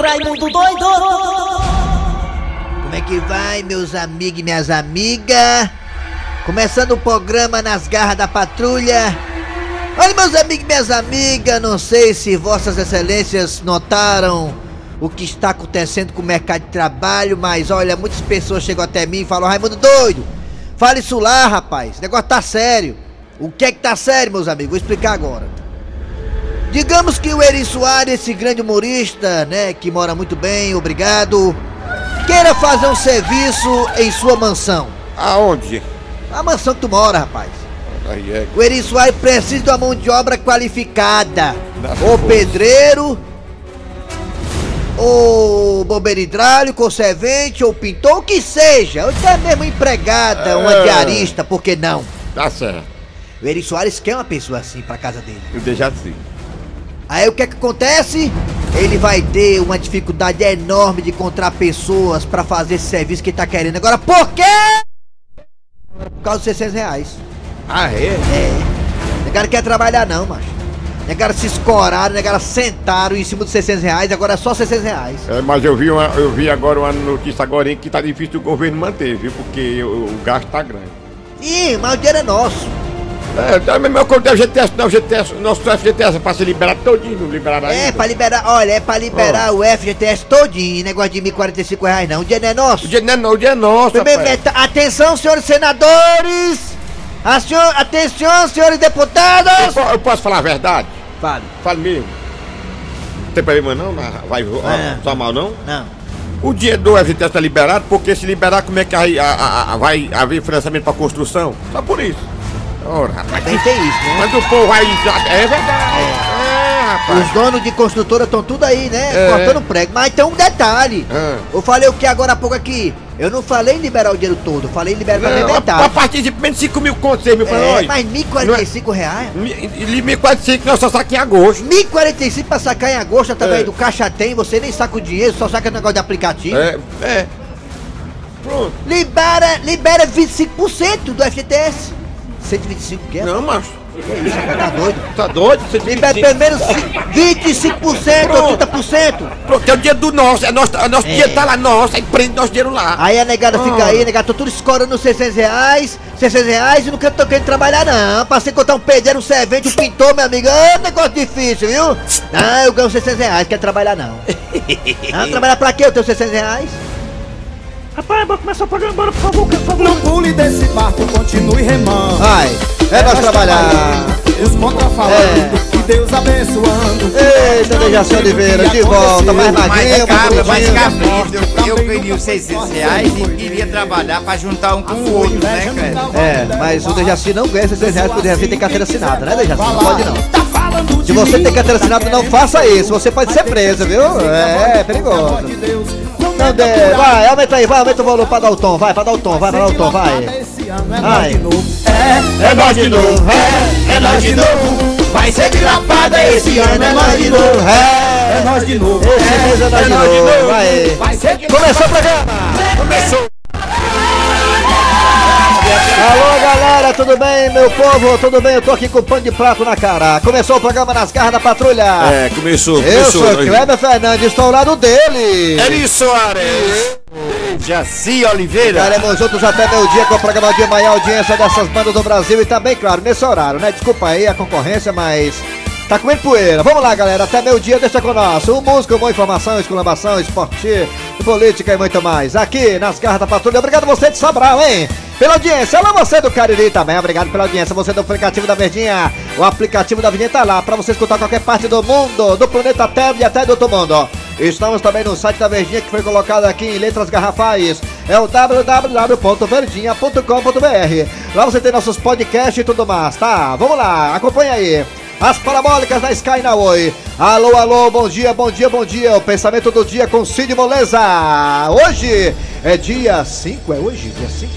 Raimundo doido! Como é que vai, meus amigos e minhas amigas? Começando o programa nas garras da patrulha. Olha, meus amigos e minhas amigas, não sei se vossas excelências notaram o que está acontecendo com o mercado de trabalho, mas olha, muitas pessoas chegam até mim e falam, Raimundo doido, fale isso lá, rapaz, o negócio tá sério. O que é que tá sério, meus amigos? Vou explicar agora. Digamos que o Eri Soares, esse grande humorista, né, que mora muito bem, obrigado, queira fazer um serviço em sua mansão. Aonde? A mansão que tu mora, rapaz. Aí é. O Eri Soares precisa de uma mão de obra qualificada. Ou pedreiro, ou bombeiro hidráulico, ou servente, ou pintor, o que seja. Ou até mesmo empregada, uma É. diarista, por que não? Tá certo. O Eri Soares quer uma pessoa assim pra casa dele. Eu deixo assim. Aí o que é que acontece? Ele vai ter uma dificuldade enorme de encontrar pessoas pra fazer esse serviço que ele tá querendo. Agora, por quê? Por causa dos 600 reais. Ah, é? É. Negara quer trabalhar não, macho. Negara se escoraram, negara sentaram em cima dos 600 reais, agora é só 600 reais. É, mas eu vi, uma, eu vi agora uma notícia agora hein, que tá difícil o governo manter, viu? Porque o, o gasto tá grande. Ih, mas o dinheiro é nosso. É, tá mesmo eu contei o GTS, não, o GTS, nosso FGTS é pra ser liberado todinho, não liberaram É, ainda. pra liberar, olha, é pra liberar o FGTS todinho, negócio de 1.045 reais não, o dinheiro não é nosso. O dinheiro não é não, o dinheiro é nosso, atenção, senhores senadores! Senhor- atenção, senhores Eu, deputados! po- eu posso falar a verdade? Fale. Fale mesmo. Não tem problema não? Vai É. só mal não? Não. O dinheiro do FGTS tá liberado, porque se liberar, como é que a- a- a- vai haver financiamento pra construção? Só por isso. Ora, rapaz. Também tem isso, né? Mas o povo aí já. É verdade. É, rapaz. Os donos de construtora estão tudo aí, né? É. Cortando prego. Mas tem um detalhe. Ah. Eu falei o que agora há pouco aqui? Eu não falei em liberar o dinheiro todo, eu falei em liberar Não, a, a metade. partir de menos 5 mil contos, 6 mil pra É, nós. mas 1.045 reais? Mi- e 1.045 nós só saca em agosto. 1.045 pra sacar em agosto através É. do caixa tem, você nem saca o dinheiro, só saca negócio de aplicativo. É, é. Pronto. Libera, libera 25% do FGTS. 125 que é? Não, macho. Tá doido? Tá doido? Você Libera pelo menos 25% ou 30%. Pronto, é o dinheiro do nosso. É nosso, é nosso dinheiro tá lá, nosso. Aí prende nosso dinheiro lá. Aí a negada fica Ah. aí, a negada, tô tudo escorando 600 reais, 600 reais e não quero tô querendo trabalhar não. Pra você encontrar um pedreiro, um servente, um pintor, meu amigo, é um negócio difícil, viu? Não, eu ganho 600 reais, quero trabalhar não. Não, trabalhar pra quê eu tenho 600 reais? Rapaz, vou começar o programa, bora, por favor, por favor. Não pule desse barco, continue remando. Vai, é nós trabalhar. Os contrafalando, que Deus abençoando. Eita, Dejaci Oliveira, de volta, mais magrinho, Mais cabra, mais gordinho. cabrito. Eu queria os 600 reais e queria trabalhar pra juntar um com o outro, né, cara? É, mas o Dejaci não ganha 600 reais porque o Dejaci tem carteira assinada, né, Dejaci? Não pode não. Tá falando Se você tem carteira assinada, não faça isso, você pode ser preso, viu? É, é perigoso. Não vai, aumenta aí, vai, aumenta o volume pra dar o tom, vai, pra dar o tom, vai, pra dar o tom, vai. Esse ano é Vai. nós de novo. É, É nós de novo, é, é nós de novo. Vai ser de lapada esse ano, é nós de novo, é, é nós de novo. mês é nós de novo, vai. Vai Começou o programa! Começou. Alô galera, tudo bem, meu povo? Tudo bem? Eu tô aqui com o pano de prato na cara. Começou o programa nas garras da patrulha. É, começou, Eu começou. sou Kleber Fernandes, estou ao lado dele. Eri Soares. Jaci Oliveira. Estaremos juntos até meio-dia com o programa de maior audiência dessas bandas do Brasil e também, claro, nesse horário, né? Desculpa aí a concorrência, mas tá comendo poeira. Vamos lá, galera, até meio-dia, deixa com nós. O músico, boa informação, exclamação, esporte, política e muito mais. Aqui nas garras da patrulha. Obrigado você de Sobral, hein? Pela audiência, alô você do Cariri também, obrigado pela audiência, você do aplicativo da Verdinha, o aplicativo da Verdinha tá lá pra você escutar qualquer parte do mundo, do planeta Terra e até do outro mundo. Estamos também no site da Verdinha que foi colocado aqui em letras garrafais. É o www.verdinha.com.br. Lá você tem nossos podcasts e tudo mais, tá? Vamos lá, acompanha aí. As parabólicas da Sky na Oi. Alô, alô, bom dia, bom dia, bom dia. O pensamento do dia com Cid Moleza. Hoje é dia 5, é hoje? Dia 5?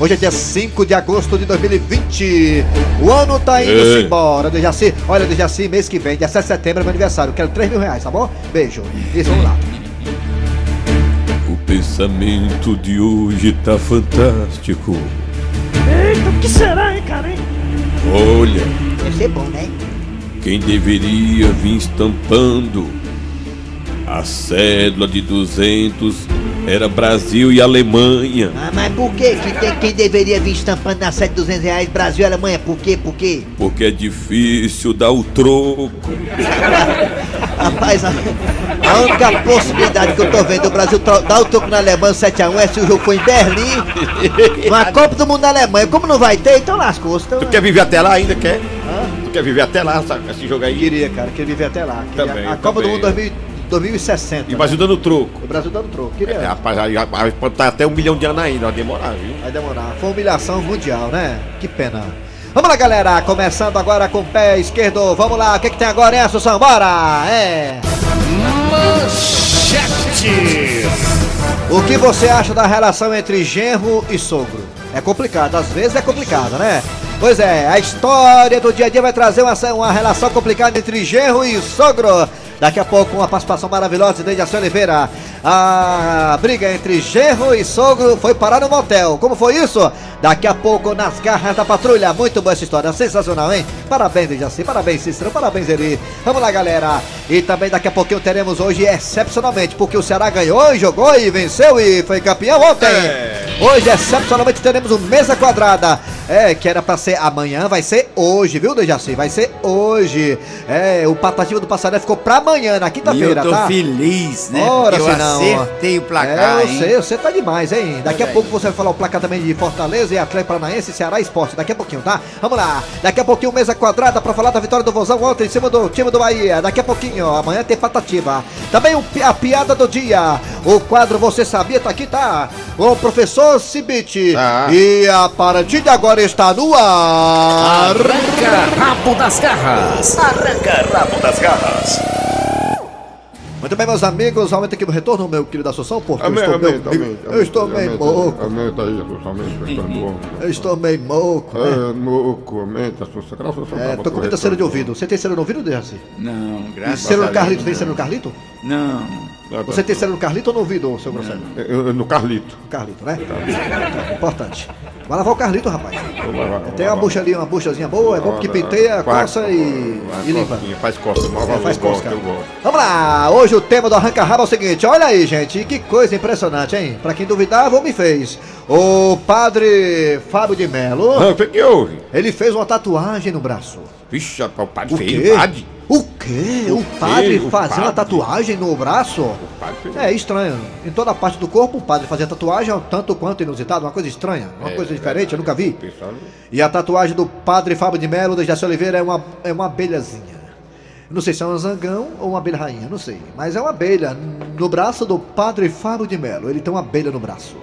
Hoje é dia 5 de agosto de 2020. O ano tá indo embora, Dejaci. Olha, Dejaci, mês que vem, dia 7 de setembro é meu aniversário. Quero 3 mil reais, tá bom? Beijo. Isso, vamos lá. O pensamento de hoje tá fantástico. Eita, o que será, hein, cara, hein? Olha, Deve ser bom, né? Quem deveria vir estampando A cédula de 200 era Brasil e Alemanha. Ah, mas por que que tem quem deveria vir estampando na sede de 200 reais Brasil e Alemanha? Por quê? Por quê? Porque é difícil dar o troco. Rapaz, a, a única possibilidade que eu tô vendo do Brasil dar o troco na Alemanha 7x1 é se o jogo for em Berlim, uma Copa do Mundo na Alemanha. Como não vai ter, então lascou. Então... Tu quer viver até lá ainda, quer? Quer viver até lá, esse jogo aí? Queria, cara, queria viver até lá. Queria- Também, a Copa do também. Mundo 2000, 2060. E o Brasil dando troco. O Brasil dando troco. É, Queria. rapaz, aí, aí pode estar até um milhão de anos ainda, vai demorar, viu? Vai demorar. Foi humilhação mundial, né? Que pena. Vamos lá, galera. Começando agora com o pé esquerdo. Vamos lá. O que, que tem agora, hein, Assunção? Bora! É. O que você acha da relação entre genro e sogro? É complicado, às vezes é complicado, né? Pois é, a história do dia a dia vai trazer uma, uma relação complicada entre genro e sogro. Daqui a pouco uma participação maravilhosa de Dejaci Oliveira. A briga entre genro e sogro foi parar no motel. Como foi isso? Daqui a pouco nas garras da patrulha. Muito boa essa história, sensacional, hein? Parabéns, Dejaci, parabéns, Cícero, parabéns, Eri. Vamos lá, galera. E também daqui a pouquinho teremos hoje, excepcionalmente, porque o Ceará ganhou e jogou e venceu e foi campeão ontem. Hoje, excepcionalmente, teremos um mesa quadrada. É, que era pra ser amanhã, vai ser hoje, viu, Dejaci? Vai ser hoje. É, o Patativa do Passaré ficou pra amanhã, na E eu quinta-feira, tô tá? feliz, né? Ora, eu se não. Acertei o placar, É, eu hein? sei, você tá demais, hein? Daqui a pouco aí. você vai falar o placar também de Fortaleza e Atlético Paranaense, Ceará e Esporte. Daqui a pouquinho, tá? Vamos lá. Daqui a pouquinho, mesa quadrada pra falar da vitória do Vozão ontem em cima do time do Bahia. Daqui a pouquinho, amanhã tem Patativa. Também o a piada do dia. O quadro Você Sabia tá aqui, tá? Com o professor Cibite. Tá. E a partir de agora está no ar. Arranca rabo das garras. Arranca rabo das garras. Muito bem, meus amigos, aumenta aqui o retorno, meu querido Assunção, porque eu Amém, estou amém, meio, amém, eu estou meio moco. Aumenta aí, Assunção, aumenta, tá bom. Eu estou meio moco, né? É, moco, aumenta, Assunção. Graças a Deus, É, tá tô com muita cera de ouvido. Você tem cera no ouvido, Dejaci? Não, E graças cera a no Deus. Carlito? Tem cera no Carlito? Não. Tá. Você tem cera no Carlito ou no ouvido, seu Grosselho? Eu- eu- No Carlito. No Carlito, né? Tá, Importante. Vai lavar o Carlito, rapaz. Tem uma bucha ali, uma buchazinha boa, é bom que Vai, penteia, coça e, e limpa. Faz costa, mas É, faz gosto. Vamos lá, hoje o tema do Arranca Rabo é o seguinte, olha aí, gente, que coisa impressionante, hein? Pra quem duvidava, me fez. O padre Fábio de Melo, Ah, o que houve? ele fez uma tatuagem no braço. Vixe, o padre O fez, quê? o padre. O quê? O, O padre quê? O fazer uma padre? tatuagem no braço? Fez. É estranho. Em toda parte do corpo, o padre fazia tatuagem, é um tanto quanto inusitado, uma coisa estranha, uma É, coisa diferente, eu nunca vi. E a tatuagem do padre Fábio de Melo, da Jaci Oliveira, é uma, é uma abelhazinha. Não sei se é um zangão ou uma abelha rainha, não sei. Mas é uma abelha no braço do padre Fábio de Melo. Ele tem uma abelha no braço.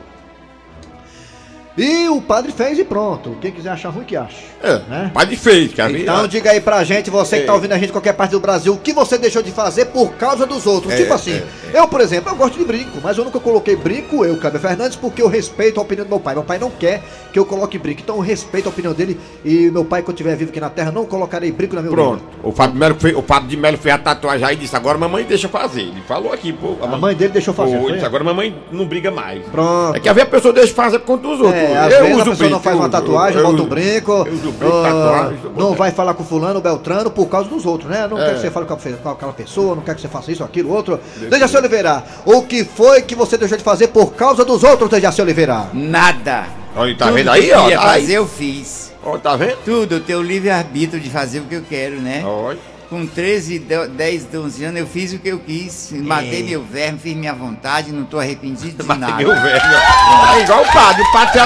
E o padre fez e pronto. Quem quiser achar ruim, que acha. É, Né? padre fez, quer ver? Então diga aí pra gente, você que tá É. ouvindo a gente em qualquer parte do Brasil, o que você deixou de fazer por causa dos outros. É, tipo assim, é, eu, por exemplo, eu gosto de brinco, mas eu nunca coloquei brinco, eu, Câmbio Fernandes, porque eu respeito a opinião do meu pai. Meu pai não quer que eu coloque brinco, então eu respeito a opinião dele e meu pai, quando estiver vivo aqui na terra, não colocarei brinco na minha Pronto. O Fábio, Melo fez, o Fábio de Melo fez a tatuagem aí e disse, agora mamãe deixa fazer. Ele falou aqui, pô. A mãe dele deixou fazer. Pô, disse, agora mamãe não briga mais. Pronto. É que a pessoa deixa fazer por conta dos outros. É, às eu vezes a pessoa não faz uma tatuagem, eu bota um brinco, Eu uso brinco, ah, tatuagem. não vai falar com fulano, Beltrano, por causa dos outros, né? Não É. quer que você fale com, a- com aquela pessoa, não quer que você faça isso, aquilo, outro. Dejaci Oliveira, o que foi que você deixou de fazer por causa dos outros, Dejaci Oliveira? Nada. Olha, tá Tudo vendo aí, ó? Tá fazer, eu fiz. Ó, tá vendo? Tudo, eu tenho o livre-arbítrio de fazer o que eu quero, né? Olha. Com 13, de- 10, 11 anos, eu fiz o que eu quis. Matei meu verme, fiz minha vontade, não tô arrependido de nada. Meu velho. É igual o padre, o padre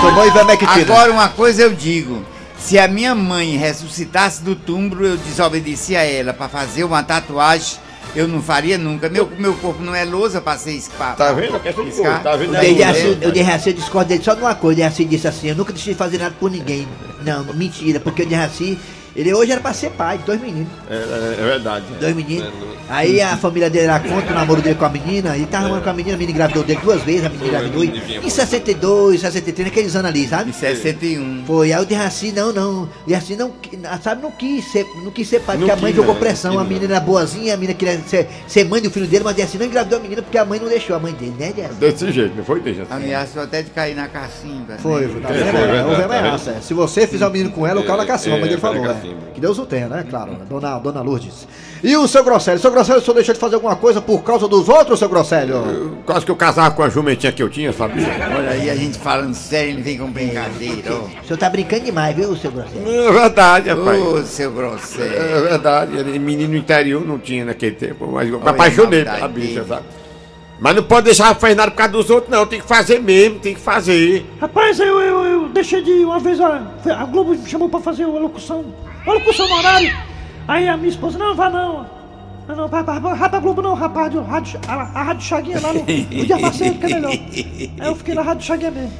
tomou Ivermectina. Agora, uma coisa eu digo: se a minha mãe ressuscitasse do túmulo, eu desobedeci a ela pra fazer uma tatuagem, eu não faria nunca. Meu, meu corpo não é lousa pra ser espa- Tá vendo? De tá vendo O aí? Dejaci, É. o Dejaci, eu discordo dele só de uma coisa. O Dejaci disse assim: Eu nunca deixei de fazer nada por ninguém. Não, mentira, porque o Dejaci, ele hoje era pra ser pai de dois meninos. É, é- é verdade. Dois meninos. Aí a família dele era contra o namoro dele com a menina. Ele tava namorando com a menina, a menina engravidou dele duas vezes, a menina engravidou. Em 62, 63, naqueles anos ali, sabe? Em 61. Foi, aí o Derraci, não, não. Derraci não, sabe, não quis ser, não quis ser pai, porque Não a mãe quis, jogou né? pressão. Não A quis, menina era boazinha, a menina queria ser, ser mãe do filho dele, mas Derraci não engravidou a menina porque a mãe não deixou a mãe dele, né, Derraci? Desse jeito, não foi, Dejaci? Ameaçou até de cair na cacimba. Foi, né? foi, tá É, vendo? foi, É, tá ameaça. é. Se você fizer um menino com ela, o cara na cacima, a mãe dele falou. é. Sim. Que Deus o tenha, né? Claro, dona, dona Lourdes. E o seu Grosselio? Seu Grosselio, o senhor deixou de fazer alguma coisa por causa dos outros, seu Grosselio? Quase que eu casava com a jumentinha que eu tinha, sabia? Olha aí, a gente falando sério, ele vem com brincadeira. ô. O senhor tá brincando demais, viu, seu Grosselio? É verdade, rapaz. Ô, seu grosseiro. É verdade, ele- menino interior não tinha naquele tempo, mas eu me apaixonei pela bicha, dele. sabe? Mas não pode deixar fazer nada por causa dos outros, não. Tem que fazer mesmo, tem que fazer. Rapaz, eu, eu, eu deixei de ir uma vez, a, a Globo me chamou pra fazer uma locução, uma locução no horário. Aí a minha esposa, não, vá não. Não, não, vai, vai, vai, pra Globo não, rapaz, a rádio, a, a rádio Chaguinha lá no, no Dia Parceiro, que é melhor. Aí eu fiquei na rádio Chaguinha mesmo.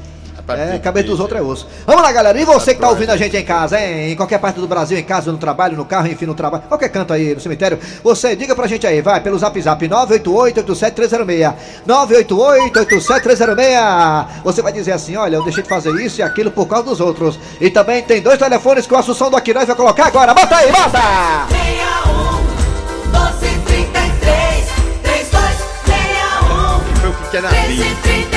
É, cabeça dos outros é osso. Vamos lá, galera. E você que tá ouvindo a gente em casa, hein? Em qualquer parte do Brasil, em casa, no trabalho, no carro, enfim, no trabalho, qualquer canto aí no cemitério, você diga pra gente aí, vai, pelo zap zap 988-87306. 988-87306. Você vai dizer assim: olha, eu deixei de fazer isso e aquilo por causa dos outros. E também tem dois telefones que o Assunção do Aquinóis vai colocar agora. Bota aí, bota! 61 1233 3261 Foi o que quer na vida.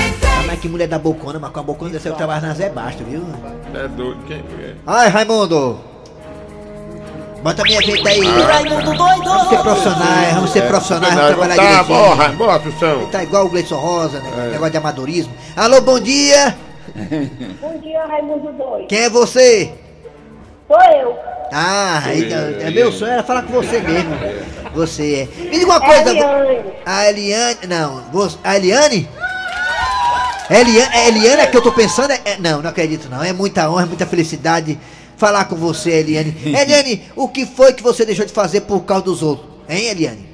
1333 Mas que mulher da bocona, mas com a bocona desse eu trabalho na Zé Basto, viu? É doido, quem é? Ai, Raimundo! Bota a minha gente aí. Raimundo Vamos ser doido profissionais, vamos ser profissionais, vamos trabalhar Tá, direitinho. borra, borra, Assunção. Tá igual o Gleison Rosa, né? Negócio de amadorismo. Alô, bom dia! Bom dia, Raimundo Doido. Quem é você? Sou eu. Ah, aí, é, meu sonho era falar com você mesmo. Você é. Me diga uma coisa. Eliane. A Eliane. Não, você, a Eliane? Eliane, é Eliane é que eu tô pensando? É, é- não, não acredito não. É muita honra, muita felicidade falar com você, Eliane. Eliane, o que foi que você deixou de fazer por causa dos outros? Hein, Eliane?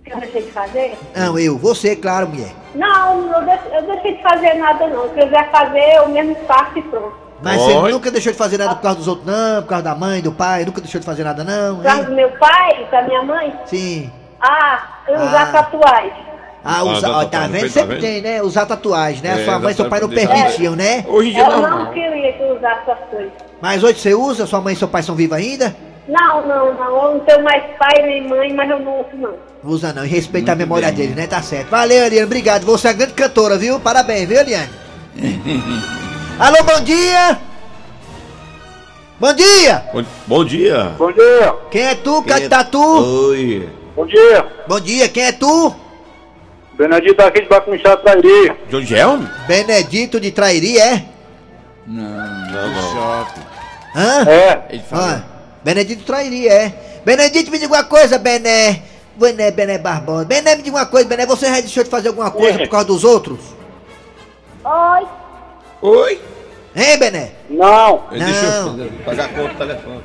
O que eu deixei de fazer? Não, eu. Você, claro, mulher. Não, eu deixei, eu deixei de fazer nada não. Se quiser fazer, eu mesmo faço e pronto. Mas Oi? você nunca deixou de fazer nada por causa dos outros, não? Por causa da mãe, do pai? Nunca deixou de fazer nada, não? Por causa Hein? do meu pai, da minha mãe, Sim. ah, eu usar Ah. tatuagem. Ah, Ah, usar, tá, ó, tá, tá tá, vendo? tá Sempre tem, né? Usar tatuagem, né? É, Sua mãe e seu pai não exatamente. permitiam, né? Hoje em dia Eu não. não queria que eu usasse essas coisas. Mas hoje você usa? Sua mãe e seu pai são vivos ainda? Não, não, não. Eu não tenho mais pai nem mãe, mas eu não uso não. Usa não, e respeita a memória dele, né? Tá certo. Valeu, Eliane, obrigado. Você é uma grande cantora, viu? Parabéns, viu, Eliane? Alô, bom dia! Bom dia! Bom, bom dia. Bom dia, Quem é tu, de tatu? Oi. bom dia. Bom dia, quem é tu? Benedito aqui de Bacunchá, Trairi. De onde é, homem? Benedito de Trairi, é? Não, Não, não. shopping. Hã? É, Ele falou. Ah, Benedito Trairi, é. Benedito, me diga uma coisa, Bené. Bené, Bené Barbosa. Bené, me diga uma coisa, Bené. Você já deixou de fazer alguma coisa por causa dos outros? Oi, Oi? Hein, Bené? não, Ele deixou Não. eu pagar a conta do telefone.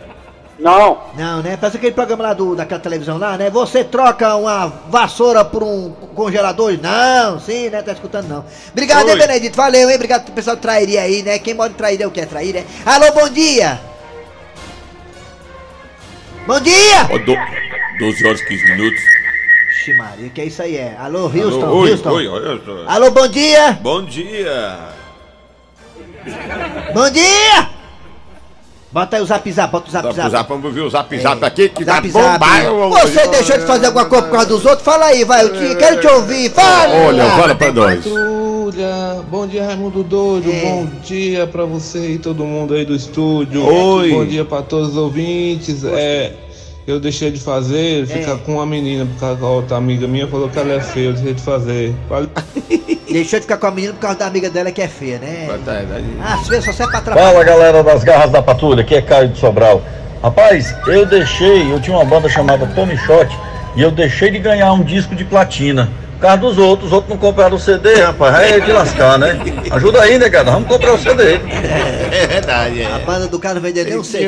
Não. Não, né? Faz aquele programa lá do, daquela televisão lá, né? Você troca uma vassoura por um congelador? Não, sim, né? Tá escutando não. Obrigado, hein. Benedito? Valeu, hein? Obrigado pro pessoal de Trairi aí, né? Quem mora em Trairi é o que é Trairi, né? Alô, bom dia! Bom dia! Ó, do, 12 horas e 15 minutos. Ixi, Maria, que é isso aí, é? Alô, Houston, Alô, oi, Houston. oi, oi, oi. Alô, bom dia! Bom dia. Bom dia! Bota aí o zap zap, bota o zap Zap, zap. vamos ver o zap zap aqui que Zap, tá zap. bombado. Você deixou de fazer alguma coisa por causa dos outros? Fala aí, vai, eu te, quero te ouvir, fala! Olha, fala pra nós. Patrulha, bom dia Raimundo Doido, É. bom dia pra você e todo mundo aí do estúdio. Oi. Bom dia pra todos os ouvintes. É, eu deixei de fazer, ficar com uma menina, por causa que a outra amiga minha falou que ela é feia, eu deixei de fazer. Deixou de ficar com a menina por causa da amiga dela que é feia, né? Ah, se vê, só serve pra atrapalhar. Fala galera das garras da patrulha, aqui é Caio de Sobral. Rapaz, eu deixei, eu tinha uma banda chamada Tommy Shot e eu deixei de ganhar um disco de platina. Por causa dos outros, os outros não compraram o CD, rapaz. Aí é de lascar, né? Ajuda aí, negada, vamos comprar o CD. É verdade, A é. banda do cara vendeu nem um CD.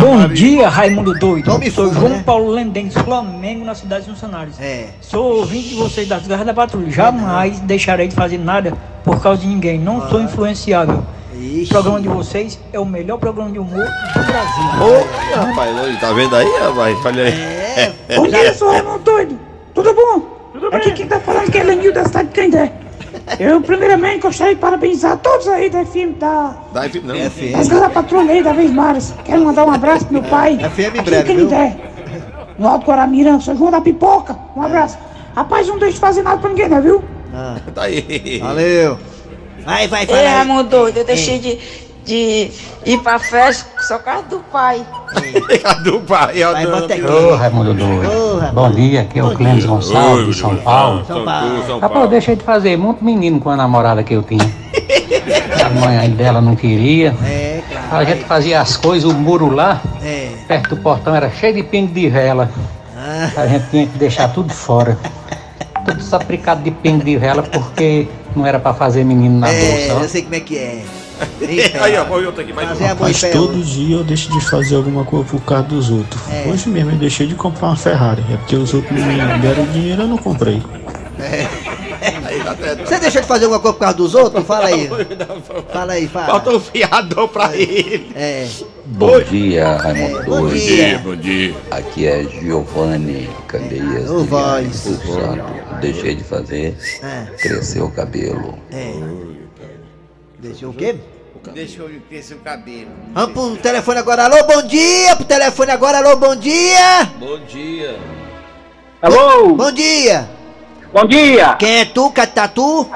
Bom dia, Raimundo Doido. Tome Sou fuga, João né? Paulo Lendense, Flamengo, na cidade de Funcionários. É. Sou ouvinte de vocês das Garras da Patrulha. Jamais deixarei de fazer nada por causa de ninguém. Não sou influenciável. Ixi. O programa de vocês é o melhor programa de humor do Brasil. Ô, rapaz, tá vendo aí, rapaz? Olha aí. É, Bom dia, sou Raimundo Doido. Tudo bom? Aqui quem tá falando que é Lenil da cidade de Candé. Eu, primeiramente, gostaria de parabenizar todos aí da FM da Dá aí, não. é. Garras da Patrulha aí da Vez Maras. Quero mandar um abraço pro meu pai. É FM aqui breve, em Canindé. No Alto Guaramirã, São João da Pipoca. Um abraço. Rapaz, não deixe de fazer nada pra ninguém, não, viu? Ah, Tá aí. valeu. Vai, vai, vai. Raimundo doido, eu deixei de. De ir pra festa só por causa do pai. do pai, ó. Vai, bota aqui. Ô, Raimundo Doido. Ô. Bom dia, aqui é o Clênis Gonçalves, de São Paulo. São Paulo. Rapaz, eu deixei de fazer muito menino com a namorada que eu tinha. A mãe dela não queria. É, claro. A gente fazia as coisas, o muro lá, É. perto do portão, era cheio de pingo de vela. Ah. A gente tinha que deixar tudo fora. Tudo sapricado de pingo de vela, porque não era pra fazer menino na É, bolsa. eu sei como é que é. Aí, ó, outro aqui mais Mas todo dia eu deixo de fazer alguma coisa por causa dos outros. É. Hoje mesmo eu deixei de comprar uma Ferrari. É porque os outros me deram dinheiro eu não comprei. Você deixou de fazer alguma coisa por causa dos outros? Fala aí. Fala aí, fala. Falta um fiador pra ele. É. Bom dia, Raimundo bom Doido. dia. Bom dia. Aqui é Giovanni Candeias. De voz. Deixei de fazer, É. cresceu o cabelo. É. Deixou o quê? Deixou ele crescer o cabelo. Vamos pro telefone agora. Alô, bom dia. Pro telefone agora. Alô, bom dia. Bom dia. Alô? Bom dia. Bom dia. Quem é tu, Catatu?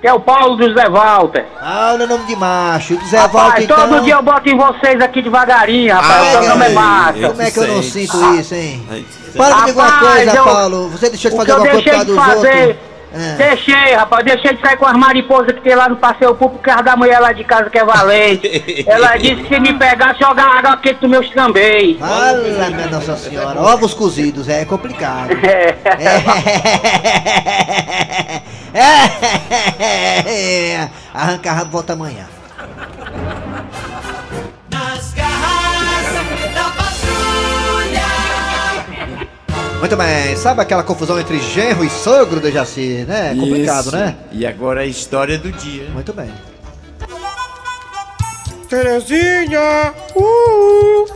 Que é o Paulo do Zé Walter. Paulo é nome de macho. Zé Rapaz, Walter, então... todo dia eu boto em vocês aqui devagarinho, rapaz. Ah, o programa é massa. Como é que eu não sinto isso, hein? Fala comigo uma coisa, eu- Paulo. Você deixou de O fazer alguma coisa por deixei causa de dos fazer... outros? É. Deixei, rapaz, deixei de sair com as mariposas que tem lá no passeio público por causa da mulher lá de casa que é valente. Ela disse que se me pegasse, jogar água quente nos meus também. Fala, minha Nossa Senhora. Ovos cozidos, é complicado. É. Arranca rabo, volta amanhã. Muito bem, sabe aquela confusão entre genro e sogro, Dejaci, né? É complicado, Isso. né? E agora a história do dia. Muito bem. Terezinha! Uh!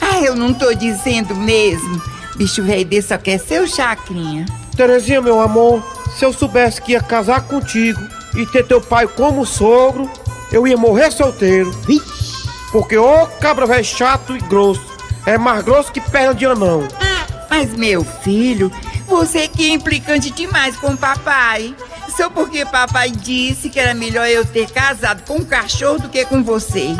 Ah, eu não tô dizendo mesmo. Bicho velho desse só quer ser o chacrinha. Terezinha, meu amor, se eu soubesse que ia casar contigo e ter teu pai como sogro, eu ia morrer solteiro. Porque ô cabra velho chato e grosso. É mais grosso que perna de anão. Mas meu filho, você que é implicante demais com o papai. Só porque papai disse que era melhor eu ter casado com um cachorro do que com você.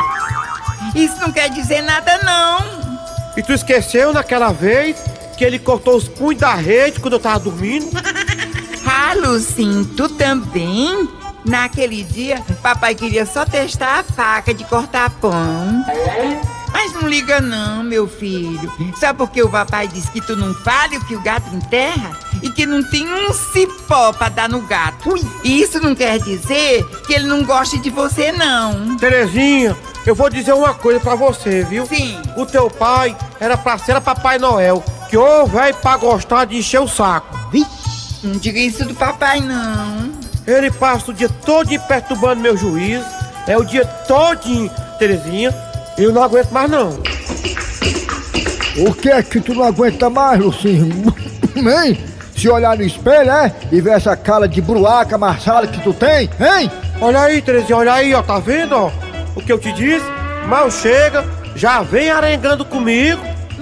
Isso não quer dizer nada não. E tu esqueceu naquela vez que ele cortou os punhos da rede quando eu tava dormindo? Ah, Lucinho, tu também? Naquele dia, papai queria só testar a faca de cortar pão. Mas não liga não, meu filho. Só porque o papai disse que tu não fale o que o gato enterra e que não tem um cipó pra dar no gato. E isso não quer dizer que ele não goste de você, não. Terezinha, eu vou dizer uma coisa pra você, viu? Sim. O teu pai era pra ser Papai Noel, que ô velho pra gostar de encher o saco. Não diga isso do papai, não. Ele passa o dia todo perturbando meu juízo. É o dia todinho, Terezinha. Eu não aguento mais não. O que é que tu não aguenta mais, Lucinho? Hein? Se olhar no espelho, é? E ver essa cara de bruaca marçada que tu tem, hein? Olha aí, Terezinha, olha aí, ó, tá vendo, ó? O que eu te disse? Mal chega, já vem arengando comigo.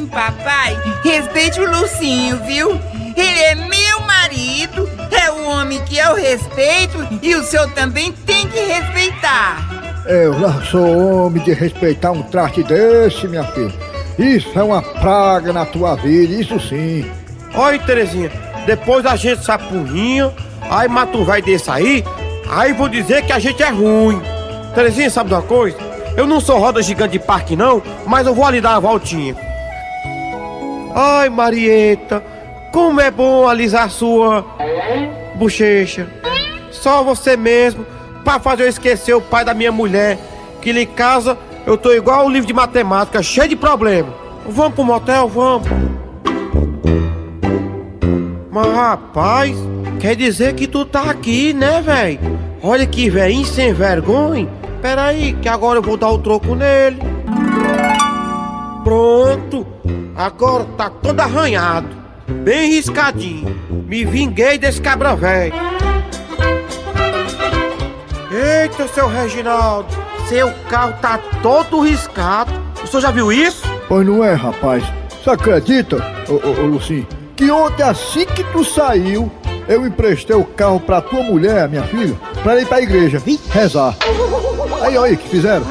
Papai, respeite o Lucinho, viu? Ele é meu marido, é o homem que eu respeito e o senhor também tem que respeitar. Eu já sou homem de respeitar um traste desse, minha filha. Isso é uma praga na tua vida, isso sim. Aí, Terezinha, depois a gente apurrinha, aí mata um velho desse aí, aí vou dizer que a gente é ruim. Terezinha, sabe de uma coisa? Eu não sou roda gigante de parque não, mas eu vou ali dar uma voltinha. Ai, Marieta, como é bom alisar sua bochecha. Só você mesmo, pra fazer eu esquecer o pai da minha mulher, que em casa eu tô igual o livro de matemática, cheio de problema. Vamos pro motel, vamos. Mas rapaz, quer dizer que tu tá aqui, né, véi? Olha que velhinho sem vergonha. Pera aí, que agora eu vou dar o troco nele. Pronto, agora tá todo arranhado, bem riscadinho. Me vinguei desse cabra velho. Eita, seu Reginaldo, seu carro tá todo riscado. O senhor já viu isso? Pois não é, rapaz. Você acredita, ô, ô, ô Lucinho, que ontem assim que tu saiu, eu emprestei o carro pra tua mulher, minha filha, pra ir pra igreja, rezar. Aí, olha aí, que fizeram?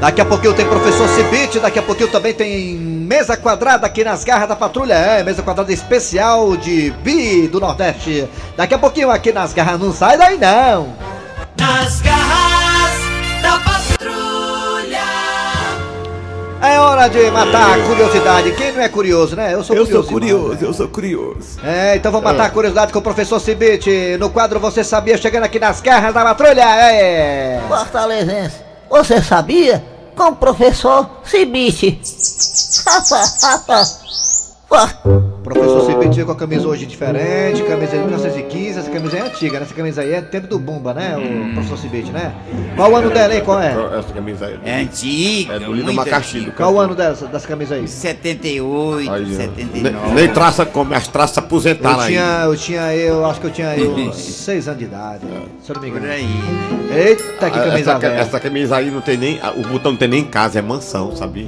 Daqui a pouquinho tem professor Cibite, daqui a pouquinho também tem mesa quadrada aqui nas garras da patrulha. É, mesa quadrada especial de Bi do Nordeste. Daqui a pouquinho aqui nas garras, não sai daí não. Nas garras da patrulha. É hora de matar a curiosidade. Quem não é curioso, né? Eu sou Eu curioso. sou curioso, eu sou curioso. É, então vamos matar a curiosidade com o professor Cibite. No quadro Você Sabia, chegando aqui nas garras da patrulha. É. Fortalezense, você sabia? Com o professor Cibite. Professor veio com a camisa hoje diferente, camisa de 1915, essa camisa é antiga, né? Essa camisa aí é tempo do Bumba, né? O professor Cibite, né? Qual o ano dela aí? Qual é? Essa camisa aí. É antiga, É do do antiga. Qual o ano dessa, das camisas aí? 78, Aí, ó. 79. Nem, nem traça como as traças Eu aposentaram aí. tinha, eu tinha, eu acho que eu tinha eu, uns seis anos de idade, se eu não me engano. Por aí. Eita, que Ah, camisa essa, velha. essa camisa aí não tem nem. O botão não tem nem casa, é mansão, sabia?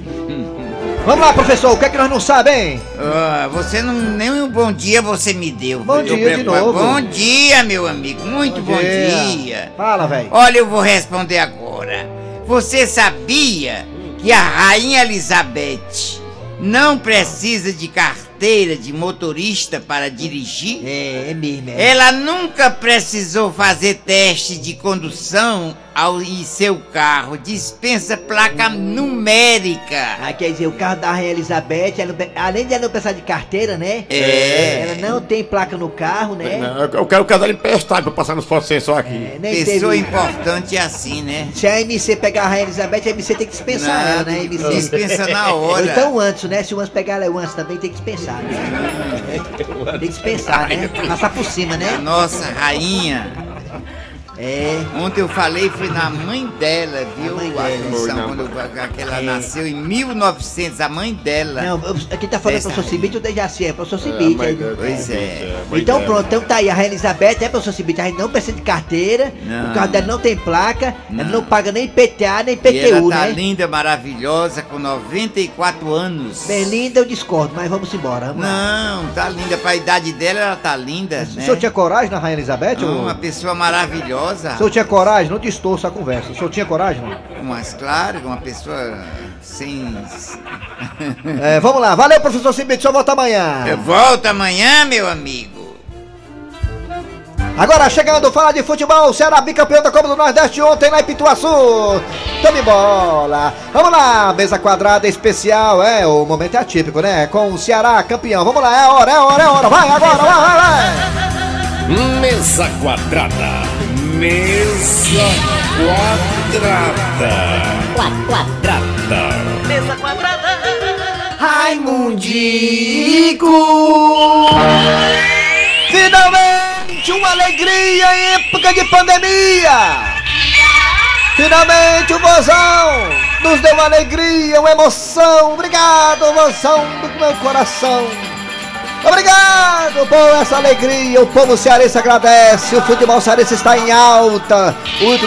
Vamos lá, professor, o que é que nós não sabemos, hein? Ah, você não. Nem um bom dia você me deu. Bom viu? dia de novo. Bom dia, meu amigo. Muito bom, dia. Fala, velho. Olha, eu vou responder agora. Você sabia que a Rainha Elizabeth não precisa de carteira de motorista para dirigir? É, é mesmo. É. Ela nunca precisou fazer teste de condução ao em seu carro. Dispensa placa numérica. Ah, quer dizer, o carro da Rainha Elizabeth, ela além de ela não precisar de carteira, né? É. Ela não tem placa no carro, né? Não, eu- quero casar emprestado pra passar nos fotos sensor aqui. É, nem Pessoa teve- importante é assim, né? Se a MC pegar a Rainha Elizabeth, a MC tem que dispensar Não, ela, né? MC? dispensa na hora. Ou então antes, né? Se o antes pegar ela antes também tem que dispensar, né? Tem que dispensar, né? Passar por cima, A né? nossa rainha. É. Ontem eu falei, foi na mãe dela, viu? mãe A dela. atenção, quando eu- que ela É. nasceu em 1900, a mãe dela. Não, quem tá falando é Essa professor. Cibite, o Dejaci é professor Cibite. mãe dela, Pois é. é, mãe Então dela. pronto, então tá aí, a Rainha Elizabeth é professor Cibite, a gente não precisa de carteira, Não. o carro dela não tem placa, ela Não. não paga nem PTA, nem E ela PTU, tá né? linda, maravilhosa, com 94 anos. Bem linda, eu discordo, mas vamos embora. Vamos lá. Não, tá linda. Pra idade dela, ela tá linda, O né? senhor tinha coragem na Rainha Elizabeth? Não, ou- uma pessoa maravilhosa. O senhor tinha coragem? Não distorça a conversa. O senhor tinha coragem, não? Mas claro, uma pessoa sem... É, vamos lá. Valeu, professor Cibite. O senhor volta amanhã. Eu volto amanhã, meu amigo. Agora chegando, fala de futebol, Ceará bicampeão da Copa do Nordeste ontem lá em Pituaçu. Tome bola. Vamos lá, mesa quadrada especial, é, o momento é atípico, né? Com o Ceará campeão. Vamos lá, é hora, é hora, é hora. Vai agora, vai, vai, vai. Mesa quadrada. Mesa quadrada. Quadrada. Mesa quadrada. Raimundico! Finalmente uma alegria em época de pandemia! Finalmente o vozão nos deu uma alegria, uma emoção! Obrigado, vozão do meu coração! Obrigado por essa alegria, o povo cearense agradece, o futebol cearense está em alta,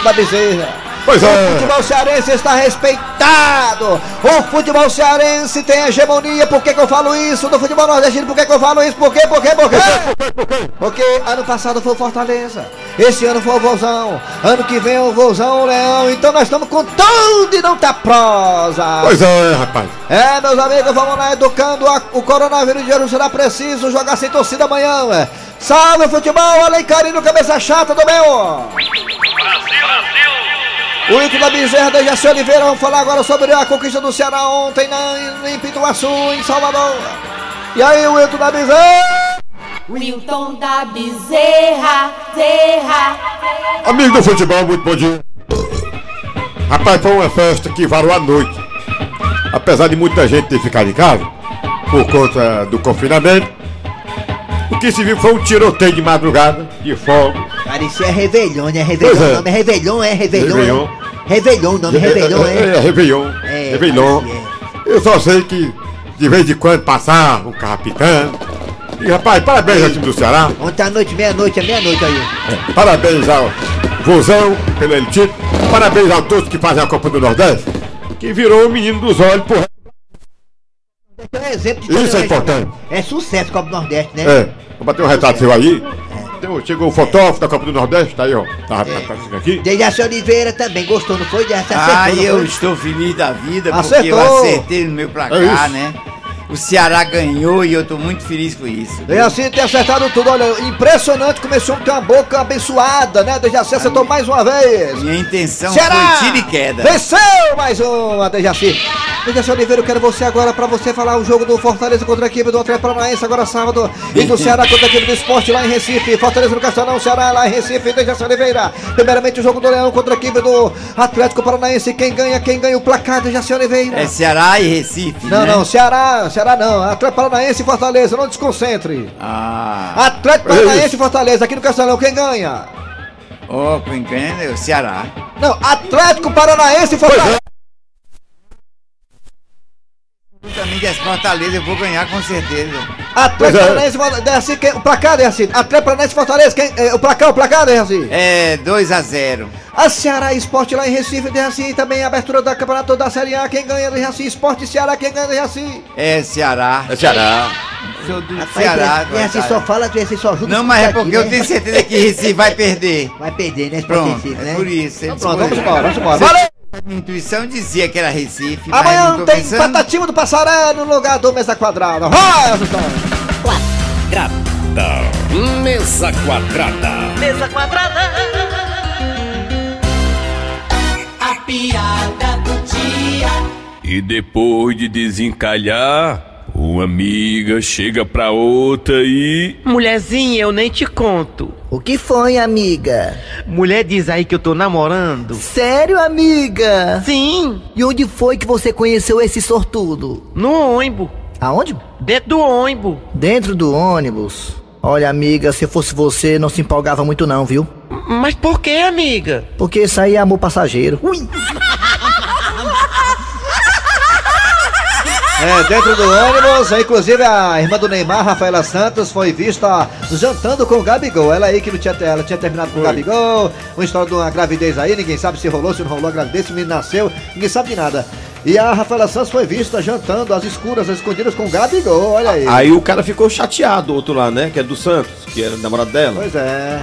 da Bezerra. Pois é. O futebol cearense está respeitado. O futebol cearense tem hegemonia. Por que, que eu falo isso? Do futebol nordestino, por que, que eu falo isso? Por quê? Por quê? Por quê? Porque ano passado foi o Fortaleza. Esse ano foi o Vozão. Ano que vem é o Vozão o Leão. Então nós estamos com tudo e não tá prosa. Pois é, rapaz. É, meus amigos, vamos lá educando a- o coronavírus de hoje. Será preciso jogar sem torcida amanhã. ué. Salve futebol, Alencarino, cabeça chata do meu. O da Bezerra da Jaci Oliveira, vamos falar agora sobre a conquista do Ceará ontem na, em Pituaçu, em Salvador. E aí, o da Bezerra? Wilton da Bezerra, Zerra. Amigo do futebol, muito bom dia. Rapaz, foi uma festa que varou a noite. Apesar de muita gente ter ficado em casa, por conta do confinamento, o que se viu foi um tiroteio de madrugada, de fogo. Parecia Réveillon, né? Réveillon, é. o nome é Réveillon, é Réveillon. Réveillon. é? Réveillon, o nome é Réveillon, É, é? é, Réveillon. É, Réveillon. Eu só sei que de vez em quando passava um carro pitando. E rapaz, parabéns ao time do Ceará. Ontem à noite, meia-noite, é meia-noite aí. É, Parabéns ao Vozão pelo título. Parabéns a todos que fazem a Copa do Nordeste. Que virou o menino dos olhos por Tem um exemplo de Isso é importante. É sucesso Copa do Nordeste, né? É, vou bater um retrato seu aí. Então, chegou o fotógrafo da Copa do Nordeste, tá aí, ó. Tá, tá, tá chegando aqui. Dejaci Oliveira também gostou, não foi? Ah, acertou, não eu foi? estou feliz da vida porque Acertou. eu acertei no meu É placar, isso. né? O Ceará ganhou e eu tô muito feliz com isso. Dejaci tem acertado tudo, olha, impressionante como esse homem tem uma boca abençoada, né? Dejaci acertou mais uma vez. Minha intenção Ceará! foi tiro e queda. Venceu mais uma, Dejaci. Dejaci Oliveira, eu quero você agora pra você falar o jogo do Fortaleza contra a equipe do Atlético Paranaense agora sábado e do Ceará contra a equipe do Esporte lá em Recife. Fortaleza no Castelão, Ceará lá em Recife, Dejaci Oliveira. Primeiramente o jogo do Leão contra a equipe do Atlético Paranaense. Quem ganha, quem ganha o placar, Dejaci Oliveira. É Ceará e Recife, Não, né? não, Ceará, Ceará não. Atlético Paranaense e Fortaleza, não desconcentre. Ah. Atlético Paranaense e Fortaleza, aqui no Castelão, quem ganha? Ó, quem ganha é o Ceará. Não, Atlético Paranaense e Fortaleza. Também desse Fortaleza, eu vou ganhar com certeza. Atlético Paranaense Fortaleza. Desce, quem, o placar, Desce. Atlético Paranaense Fortaleza, quem, é, o placar, o placar, Desce. É 2x0. A Ceará Esporte lá em Recife, Desce. Também a abertura da campeonato da Série A, quem ganha, Desce. Esporte e Ceará, quem ganha, Desce. É Ceará. É Ceará. Sou do Rapaz, Ceará. Desce só fala, Desce só ajuda. Não, mas é aqui, porque né? eu tenho certeza que Recife vai perder. Vai perder, né? Pronto, Recife, é né? por isso. Então pronto, vamos embora, vamos embora. Você- Valeu! Minha intuição dizia que era Recife, mas Amanhã não tô tem pensando. Patativa do Passaré no lugar do Mesa Quadrada. Vai, Assunção. Quadrada. Mesa quadrada. Mesa quadrada. A piada do dia. E depois de desencalhar, uma amiga chega pra outra e. Mulherzinha, eu nem te conto. O que foi, amiga? Mulher diz aí que eu tô namorando. Sério, amiga? Sim. E onde foi que você conheceu esse sortudo? No ônibus. Aonde? Dentro do ônibus. Dentro do ônibus. Olha, amiga, se fosse você, não se empolgava muito não, viu? Mas por que, amiga? Porque isso aí é amor passageiro. Ui! É, dentro do ônibus, inclusive a irmã do Neymar, Rafaela Santos, foi vista jantando com o Gabigol. Ela aí que não tinha, ela tinha terminado com o Gabigol, uma história de uma gravidez aí, ninguém sabe se rolou, se não rolou a gravidez, se o menino nasceu, ninguém sabe de nada. E a Rafaela Santos foi vista jantando às escuras, às escondidas com o Gabigol, olha aí. Aí o cara ficou chateado, o outro lá, né? Que é do Santos, que era namorado dela. Pois é.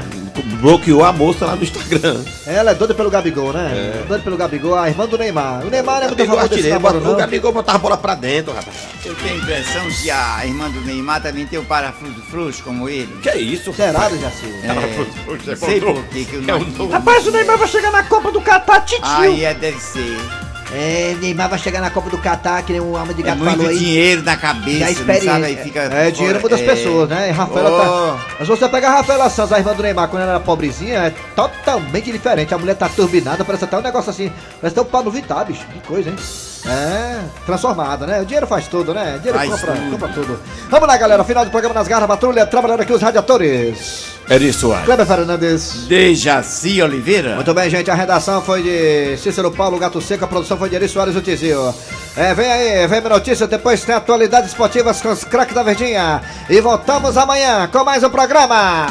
Bloqueou a moça lá no Instagram. Ela é doida pelo Gabigol, né? É. Doida pelo Gabigol, a irmã do Neymar. O Neymar é muito desse namoro, não. o Gabigol botava a bola pra dentro, rapaz. Eu tenho a impressão que a irmã do Neymar também tem o parafuso frouxo como ele. Que é isso? Será, Jaci? É, não sei por que eu não... Rapaz, o Neymar vai chegar na Copa do Catar, titio. Aí é, deve ser. É, Neymar vai chegar na Copa do Catar, que nem o alma de É gato muito falou aí. dinheiro na cabeça, experiência. sabe? Aí fica É, dinheiro muda as é. pessoas, né? E Rafaela Oh. tá. Mas você pega a Rafaela Santos, a irmã do Neymar, quando ela era pobrezinha, é totalmente diferente. A mulher tá turbinada, parece até um negócio assim. Parece até o Pablo Vittar, bicho. Que coisa, hein? É, transformada, né? O dinheiro faz tudo, né? O dinheiro Faz compra, tudo. compra tudo. Vamos lá, galera. Final do programa nas garras, patrulha, trabalhando aqui os radiadores. Eri Soares. Kleber Fernandes. Dejaci Oliveira. Muito bem, gente. A redação foi de Cícero Paulo Gato Seco, a produção foi de Eri Soares Utizio. É, vem aí, vem minha notícia, depois tem atualidades esportivas com os craques da Verdinha. E voltamos amanhã com mais um programa.